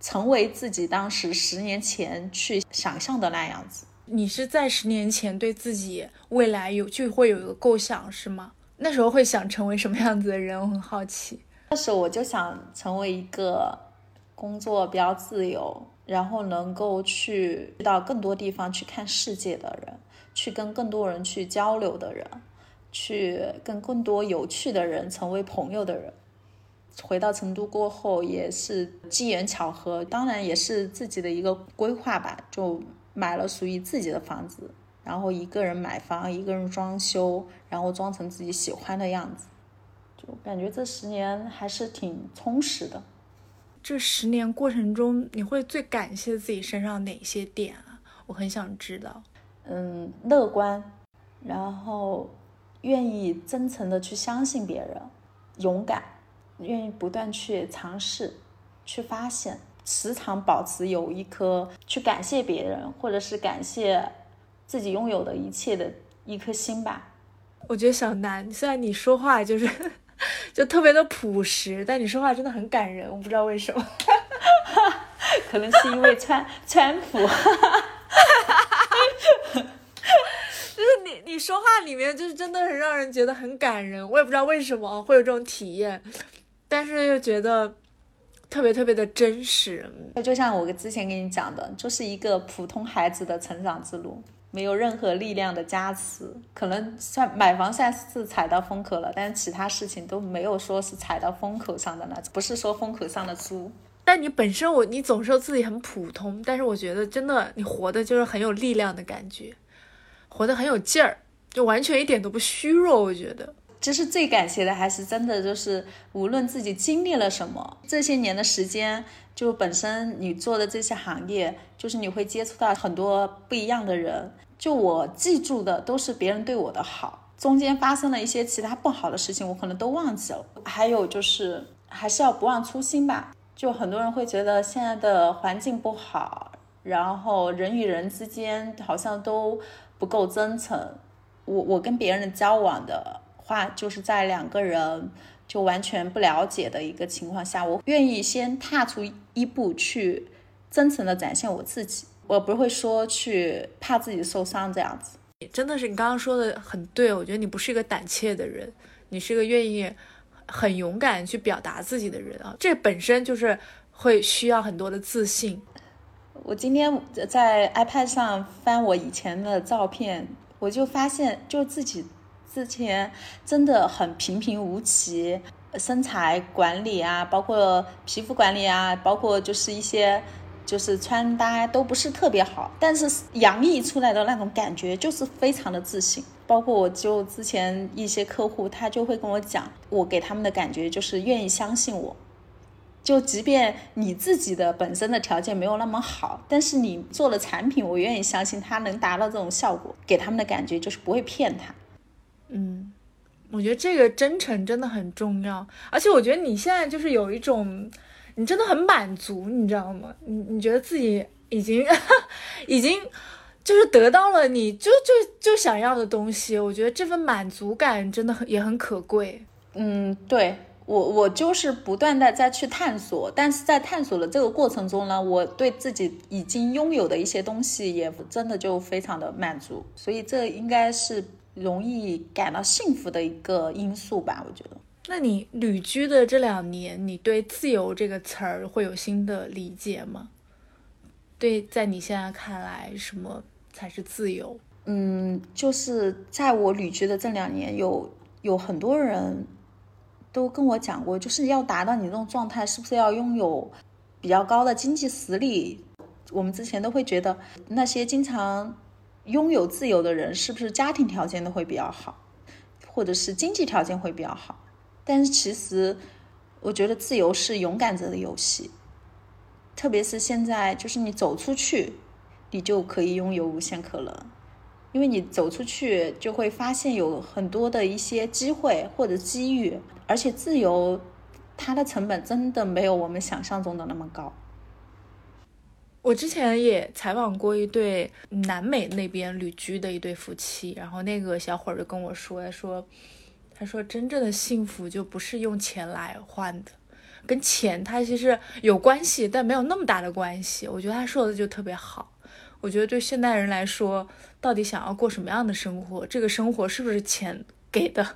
[SPEAKER 2] 成为自己当时十年前去想象的那样子。
[SPEAKER 1] 你是在十年前对自己未来有就会有一个构想是吗？那时候会想成为什么样子的人？我很好奇。
[SPEAKER 2] 那时候我就想成为一个工作比较自由，然后能够去到更多地方去看世界的人，去跟更多人去交流的人，去跟更多有趣的人成为朋友的人。回到成都过后，也是机缘巧合，当然也是自己的一个规划吧，就。买了属于自己的房子，然后一个人买房，一个人装修，然后装成自己喜欢的样子，就感觉这十年还是挺充实的。
[SPEAKER 1] 这十年过程中，你会最感谢自己身上哪些点啊？我很想知道。
[SPEAKER 2] 嗯，乐观，然后愿意真诚的去相信别人，勇敢，愿意不断去尝试，去发现。时常保持有一颗去感谢别人，或者是感谢自己拥有的一切的一颗心吧。
[SPEAKER 1] 我觉得小南，虽然你说话就是 就特别的朴实，但你说话真的很感人。我不知道为什么，
[SPEAKER 2] 可能是因为川川普，
[SPEAKER 1] 就是你你说话里面就是真的很让人觉得很感人。我也不知道为什么会有这种体验，但是又觉得。特别特别的真实，
[SPEAKER 2] 就像我之前跟你讲的，就是一个普通孩子的成长之路，没有任何力量的加持。可能算买房算是踩到风口了，但是其他事情都没有说是踩到风口上的那种，不是说风口上的猪。
[SPEAKER 1] 但你本身我你总说自己很普通，但是我觉得真的你活的就是很有力量的感觉，活得很有劲儿，就完全一点都不虚弱。我觉得。
[SPEAKER 2] 其实最感谢的还是真的，就是无论自己经历了什么，这些年的时间，就本身你做的这些行业，就是你会接触到很多不一样的人。就我记住的都是别人对我的好，中间发生了一些其他不好的事情，我可能都忘记了。还有就是还是要不忘初心吧。就很多人会觉得现在的环境不好，然后人与人之间好像都不够真诚。我我跟别人的交往的。话就是在两个人就完全不了解的一个情况下，我愿意先踏出一步去真诚的展现我自己，我不会说去怕自己受伤这样子。
[SPEAKER 1] 真的是你刚刚说的很对，我觉得你不是一个胆怯的人，你是一个愿意很勇敢去表达自己的人啊，这本身就是会需要很多的自信。
[SPEAKER 2] 我今天在 iPad 上翻我以前的照片，我就发现就自己。之前真的很平平无奇，身材管理啊，包括皮肤管理啊，包括就是一些就是穿搭都不是特别好，但是洋溢出来的那种感觉就是非常的自信。包括我就之前一些客户，他就会跟我讲，我给他们的感觉就是愿意相信我，就即便你自己的本身的条件没有那么好，但是你做了产品，我愿意相信它能达到这种效果，给他们的感觉就是不会骗他。
[SPEAKER 1] 嗯，我觉得这个真诚真的很重要，而且我觉得你现在就是有一种，你真的很满足，你知道吗？你你觉得自己已经 已经就是得到了你就就就想要的东西，我觉得这份满足感真的很也很可贵。
[SPEAKER 2] 嗯，对我我就是不断的在去探索，但是在探索的这个过程中呢，我对自己已经拥有的一些东西也真的就非常的满足，所以这应该是。容易感到幸福的一个因素吧，我觉得。
[SPEAKER 1] 那你旅居的这两年，你对“自由”这个词儿会有新的理解吗？对，在你现在看来，什么才是自由？
[SPEAKER 2] 嗯，就是在我旅居的这两年，有有很多人都跟我讲过，就是要达到你这种状态，是不是要拥有比较高的经济实力？我们之前都会觉得那些经常。拥有自由的人是不是家庭条件都会比较好，或者是经济条件会比较好？但是其实，我觉得自由是勇敢者的游戏，特别是现在，就是你走出去，你就可以拥有无限可能。因为你走出去就会发现有很多的一些机会或者机遇，而且自由它的成本真的没有我们想象中的那么高。
[SPEAKER 1] 我之前也采访过一对南美那边旅居的一对夫妻，然后那个小伙儿就跟我说，他说，他说真正的幸福就不是用钱来换的，跟钱它其实有关系，但没有那么大的关系。我觉得他说的就特别好。我觉得对现代人来说，到底想要过什么样的生活，这个生活是不是钱 给的？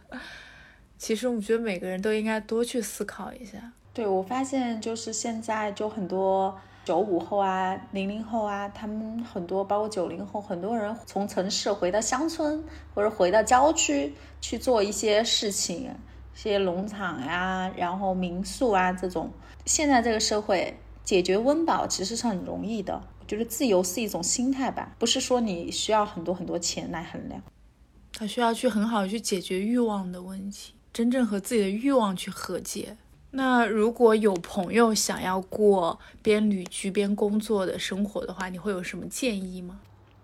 [SPEAKER 1] 其实我觉得每个人都应该多去思考一下。
[SPEAKER 2] 对我发现就是现在就很多。九五后啊，零零后啊，他们很多，包括九零后，很多人从城市回到乡村或者回到郊区去做一些事情，一些农场呀，然后民宿啊这种。现在这个社会解决温饱其实是很容易的。我觉得自由是一种心态吧，不是说你需要很多很多钱来衡量。
[SPEAKER 1] 他需要去很好的去解决欲望的问题，真正和自己的欲望去和解。那如果有朋友想要过边旅居边工作的生活的话，你会有什么建议吗？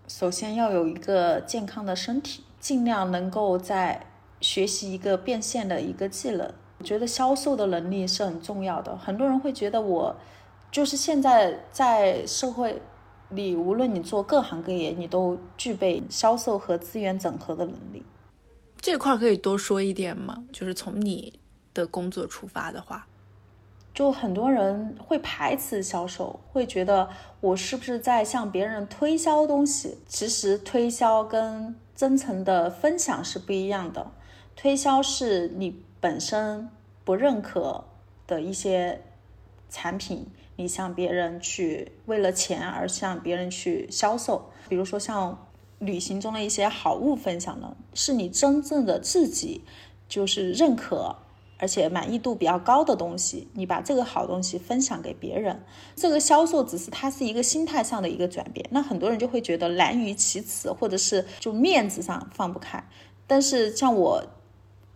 [SPEAKER 2] 首先要有一个健康的身体，尽量能够在学习一个变现的一个技能。我觉得销售的能力是很重要的。很多人会觉得我就是现在在社会里，无论你做各行各业，你都具备销售和资源整合的能力。
[SPEAKER 1] 这块可以多说一点吗？就是从你。的工作出发的话，
[SPEAKER 2] 就很多人会排斥销售，会觉得我是不是在向别人推销东西？其实推销跟真诚的分享是不一样的。推销是你本身不认可的一些产品，你向别人去为了钱而向别人去销售。比如说像旅行中的一些好物分享呢，是你真正的自己就是认可。而且满意度比较高的东西，你把这个好东西分享给别人，这个销售只是它是一个心态上的一个转变。那很多人就会觉得难于启齿，或者是就面子上放不开。但是像我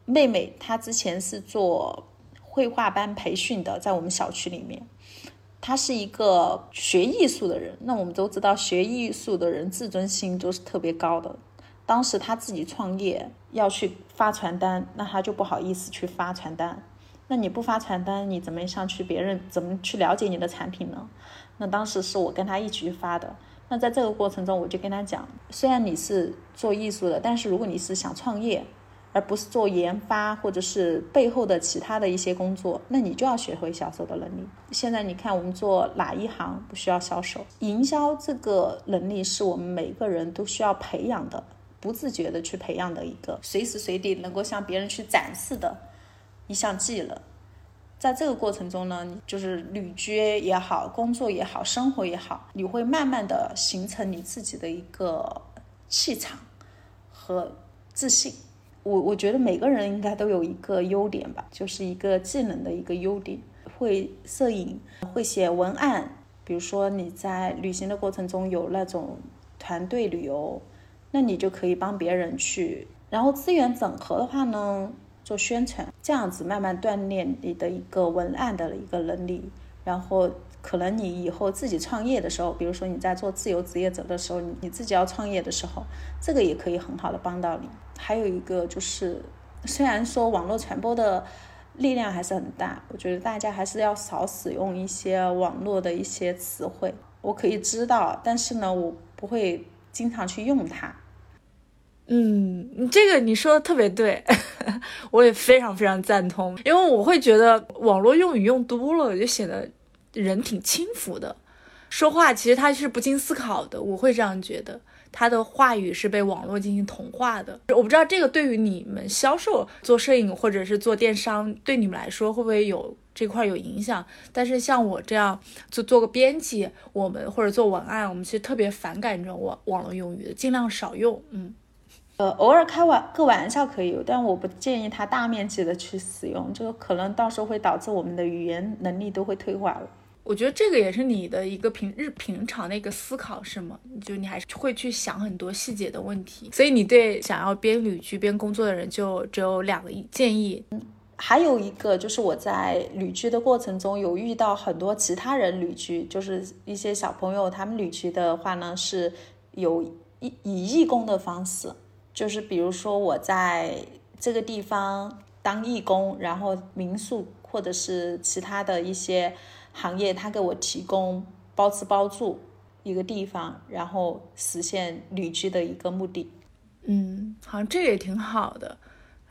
[SPEAKER 2] 妹妹，她之前是做绘画班培训的，在我们小区里面，他是一个学艺术的人。那我们都知道，学艺术的人自尊心都是特别高的。当时他自己创业要去发传单，那他就不好意思去发传单。那你不发传单，你怎么上去别人怎么去了解你的产品呢？那当时是我跟他一起去发的。那在这个过程中，我就跟他讲，虽然你是做艺术的，但是如果你是想创业，而不是做研发或者是背后的其他的一些工作，那你就要学会销售的能力。现在你看我们做哪一行不需要销售？营销这个能力是我们每个人都需要培养的。不自觉的去培养的一个随时随地能够向别人去展示的一项技能，在这个过程中呢，你就是旅居也好，工作也好，生活也好，你会慢慢的形成你自己的一个气场和自信。我我觉得每个人应该都有一个优点吧，就是一个技能的一个优点，会摄影，会写文案。比如说你在旅行的过程中有那种团队旅游。那你就可以帮别人去，然后资源整合的话呢，做宣传，这样子慢慢锻炼你的一个文案的一个能力，然后可能你以后自己创业的时候，比如说你在做自由职业者的时候，你自己要创业的时候，这个也可以很好的帮到你。还有一个就是，虽然说网络传播的力量还是很大，我觉得大家还是要少使用一些网络的一些词汇。我可以知道，但是呢，我不会经常去用它。
[SPEAKER 1] 嗯，这个你说的特别对，我也非常非常赞同。因为我会觉得网络用语用多了，就显得人挺轻浮的，说话其实他是不经思考的。我会这样觉得，他的话语是被网络进行同化的。我不知道这个对于你们销售、做摄影或者是做电商，对你们来说会不会有这块有影响？但是像我这样做做个编辑，我们或者做文案，我们其实特别反感这种网网络用语的，尽量少用。嗯。
[SPEAKER 2] 呃，偶尔开玩个玩笑可以，但我不建议他大面积的去使用，这个可能到时候会导致我们的语言能力都会退化了。
[SPEAKER 1] 我觉得这个也是你的一个平日平常的一个思考，是吗？就你还是会去想很多细节的问题，所以你对想要边旅居边工作的人就只有两个建议。
[SPEAKER 2] 嗯，还有一个就是我在旅居的过程中有遇到很多其他人旅居，就是一些小朋友他们旅居的话呢是有。以以义工的方式，就是比如说我在这个地方当义工，然后民宿或者是其他的一些行业，他给我提供包吃包住一个地方，然后实现旅居的一个目的。
[SPEAKER 1] 嗯，好像这也挺好的，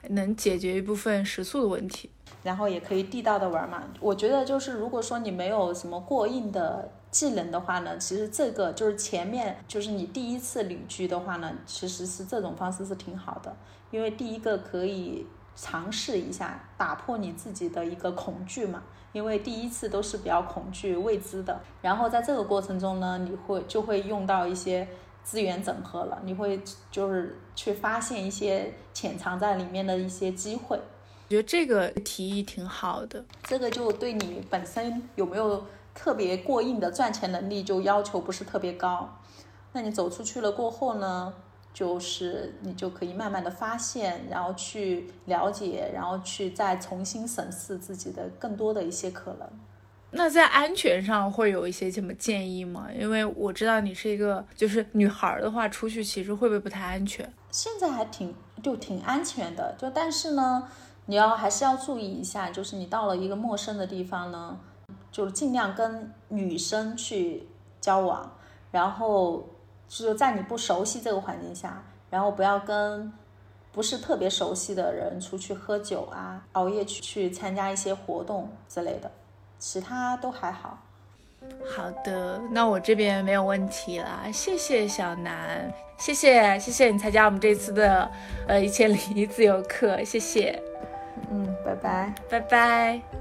[SPEAKER 1] 能解决一部分食宿的问题。
[SPEAKER 2] 然后也可以地道的玩嘛。我觉得就是如果说你没有什么过硬的技能的话呢，其实这个就是前面就是你第一次旅居的话呢，其实是这种方式是挺好的，因为第一个可以尝试一下打破你自己的一个恐惧嘛，因为第一次都是比较恐惧未知的。然后在这个过程中呢，你会就会用到一些资源整合了，你会就是去发现一些潜藏在里面的一些机会。
[SPEAKER 1] 我觉得这个提议挺好的，
[SPEAKER 2] 这个就对你本身有没有特别过硬的赚钱能力就要求不是特别高。那你走出去了过后呢，就是你就可以慢慢的发现，然后去了解，然后去再重新审视自己的更多的一些可能。
[SPEAKER 1] 那在安全上会有一些什么建议吗？因为我知道你是一个就是女孩的话，出去其实会不会不太安全？
[SPEAKER 2] 现在还挺就挺安全的，就但是呢。你要还是要注意一下，就是你到了一个陌生的地方呢，就是尽量跟女生去交往，然后就是在你不熟悉这个环境下，然后不要跟不是特别熟悉的人出去喝酒啊，熬夜去去参加一些活动之类的，其他都还好。
[SPEAKER 1] 好的，那我这边没有问题了，谢谢小南，谢谢谢谢你参加我们这次的呃一千零一自由课，谢谢。
[SPEAKER 2] 嗯，拜拜，
[SPEAKER 1] 拜拜。